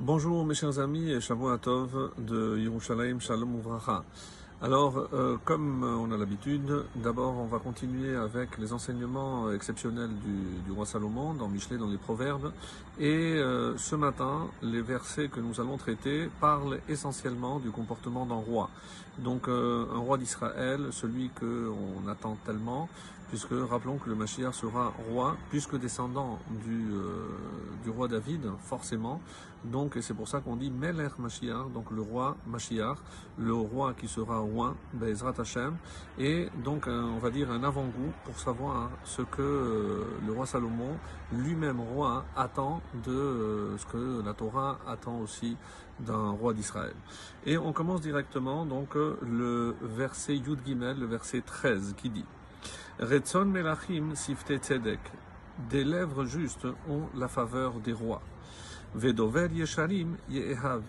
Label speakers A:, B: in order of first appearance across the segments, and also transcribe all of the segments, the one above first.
A: Bonjour mes chers amis et Shavuot Tov de Yerushalayim Shalom Uvracha. Alors, euh, comme on a l'habitude, d'abord on va continuer avec les enseignements exceptionnels du, du roi Salomon dans Michelet, dans les Proverbes. Et euh, ce matin, les versets que nous allons traiter parlent essentiellement du comportement d'un roi. Donc euh, un roi d'Israël, celui qu'on attend tellement, puisque rappelons que le Mashiach sera roi, puisque descendant du, euh, du roi David, forcément. Donc, c'est pour ça qu'on dit Meler Mashiach, donc le roi Mashiach, le roi qui sera roi, Bezrat Hashem, et donc on va dire un avant-goût pour savoir ce que euh, le roi Salomon, lui-même roi, attend de euh, ce que la Torah attend aussi d'un roi d'Israël. Et on commence directement donc le verset Yud Gimel, le verset 13, qui dit Retson Melachim Sifte Tzedek. Des lèvres justes ont la faveur des rois. Vedover Yesharim Yehav.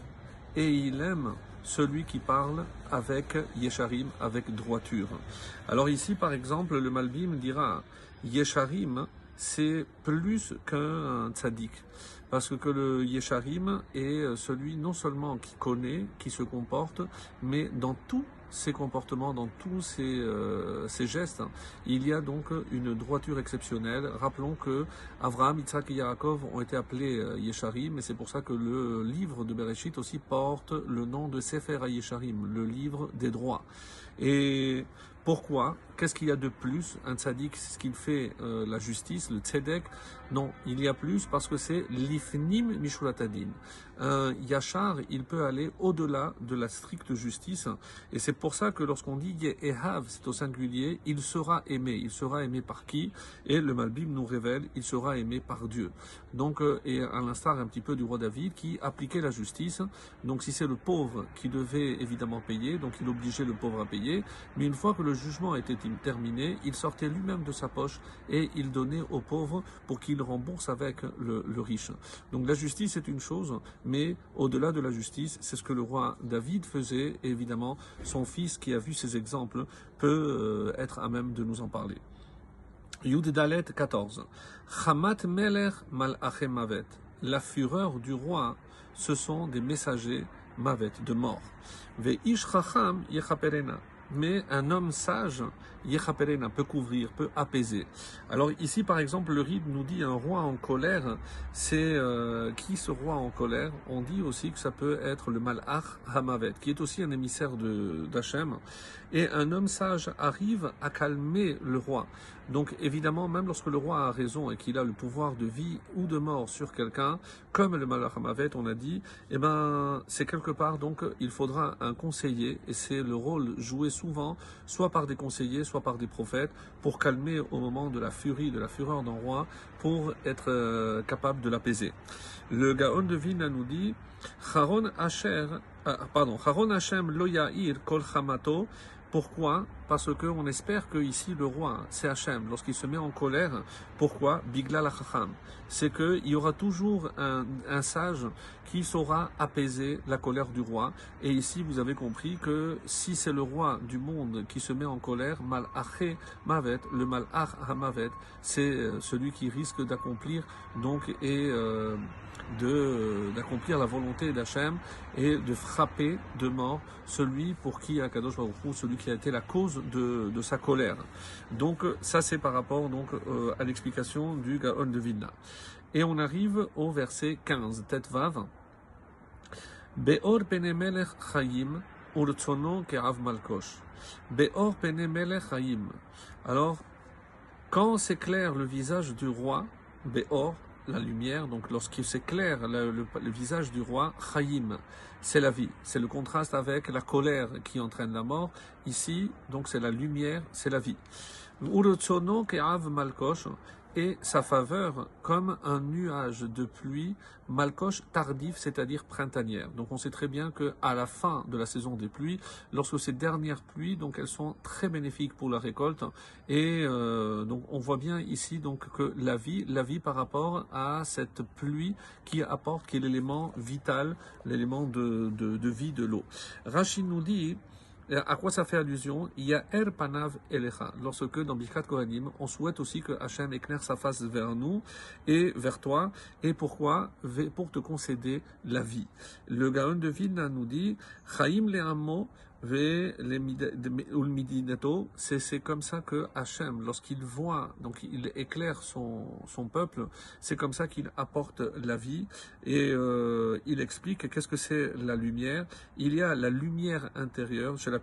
A: Et il aime celui qui parle avec Yesharim, avec droiture. Alors ici, par exemple, le Malbim dira Yesharim, c'est plus qu'un tzaddik. Parce que le Yesharim est celui non seulement qui connaît, qui se comporte, mais dans tout ses comportements, dans tous ses, euh, gestes, il y a donc une droiture exceptionnelle. Rappelons que Avraham, Yitzhak et Yaakov ont été appelés euh, Yesharim, et c'est pour ça que le livre de Bereshit aussi porte le nom de Sefer Yesharim, le livre des droits. Et pourquoi Qu'est-ce qu'il y a de plus Un tzaddik, c'est ce qu'il fait euh, la justice, le tzedek? Non, il y a plus parce que c'est l'ifnim mishulatadin. Un yachar, il peut aller au-delà de la stricte justice. Et c'est pour ça que lorsqu'on dit yehav, c'est au singulier, il sera aimé. Il sera aimé par qui? Et le Malbim nous révèle, il sera aimé par Dieu. Donc, euh, et à l'instar un petit peu du roi David qui appliquait la justice. Donc, si c'est le pauvre qui devait évidemment payer, donc il obligeait le pauvre à payer. Mais une fois que le jugement terminé, il sortait lui-même de sa poche et il donnait aux pauvres pour qu'il rembourse avec le, riche. Donc la justice est une chose, mais au-delà de la justice, c'est ce que le roi David faisait. Et évidemment, son fils qui a vu ces exemples peut euh, être à même de nous en parler. Yud Dalet 14. Chamat Meler Malache Mavet. La fureur du roi, ce sont des messagers Mavet, de mort. Mais un homme sage, Yechaperena, peut couvrir, peut apaiser. Alors ici, par exemple, le Rib nous dit un roi en colère, c'est euh, qui ce roi en colère? On dit aussi que ça peut être le Malach Hamavet, qui est aussi un émissaire d'Hachem. Et un homme sage arrive à calmer le roi. Donc évidemment, même lorsque le roi a raison et qu'il a le pouvoir de vie ou de mort sur quelqu'un, comme le Malach Hamavet, on a dit, eh ben c'est quelque part donc il faudra un conseiller et c'est le rôle joué souvent, soit par des conseillers, soit par des prophètes, pour calmer au moment de la furie, de la fureur d'un roi, pour être euh, capable de l'apaiser. Le Gaon de Vilna nous dit, Charon Asher, euh, pardon, Charon Hashem lo kol chamato, pourquoi? Parce qu'on espère que ici le roi, c'est Hachem, lorsqu'il se met en colère, pourquoi? Bigla Chacham. C'est qu'il y aura toujours un, sage qui saura apaiser la colère du roi. Et ici, vous avez compris que si c'est le roi du monde qui se met en colère, Malaché Mavet, le Malach Hamavet, c'est celui qui risque d'accomplir donc et euh, de d'accomplir la volonté d'Hachem et de frapper de mort celui pour qui Akadosh Baruch celui qui a été la cause de, sa colère. Donc ça c'est par rapport donc euh, à l'explication du Gaon de Vilna. Et on arrive au verset 15, tête vave. Beor penemelech chayim urtsono ke'av. Beor. Alors, quand s'éclaire le visage du roi, Beor, la lumière, donc lorsqu'il s'éclaire le, le, visage du roi, Chaim, c'est la vie. C'est le contraste avec la colère qui entraîne la mort. Ici, donc c'est la lumière, c'est la vie. Et sa faveur comme un nuage de pluie malcoche tardif, c'est-à-dire printanière. Donc on sait très bien que à la fin de la saison des pluies, lorsque ces dernières pluies, donc elles sont très bénéfiques pour la récolte et euh, donc on voit bien ici donc que la vie, la vie par rapport à cette pluie qui apporte, qui est l'élément vital, l'élément de, de, de vie de l'eau. Rachid nous dit à quoi ça fait allusion? Il y a Er Panav Elecha. Lorsque dans Birkat Kohanim, on souhaite aussi que Hachem éclaire sa face vers nous et vers toi. Et pourquoi? Pour te concéder la vie. Le Gaon de Vilna nous dit Chaim le c'est comme ça que Hachem, lorsqu'il voit, donc il éclaire son, son peuple, c'est comme ça qu'il apporte la vie. Et euh, il explique qu'est-ce que c'est la lumière. Il y a la lumière intérieure chez la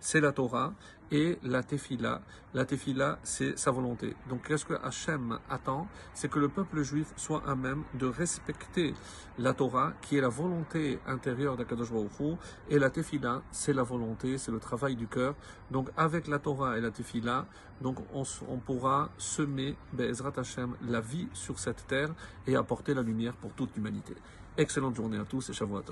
A: c'est la Torah, et la tefila. La tefila, c'est sa volonté. Donc, qu'est-ce que Hachem attend? C'est que le peuple juif soit à même de respecter la Torah, qui est la volonté intérieure d'Akadosh Baruch et la tefila, c'est la volonté, c'est le travail du cœur. Donc, avec la Torah et la tefila, donc on, pourra semer, Be'ezrat Hashem, la vie sur cette terre et apporter la lumière pour toute l'humanité. Excellente journée à tous et Shavuot.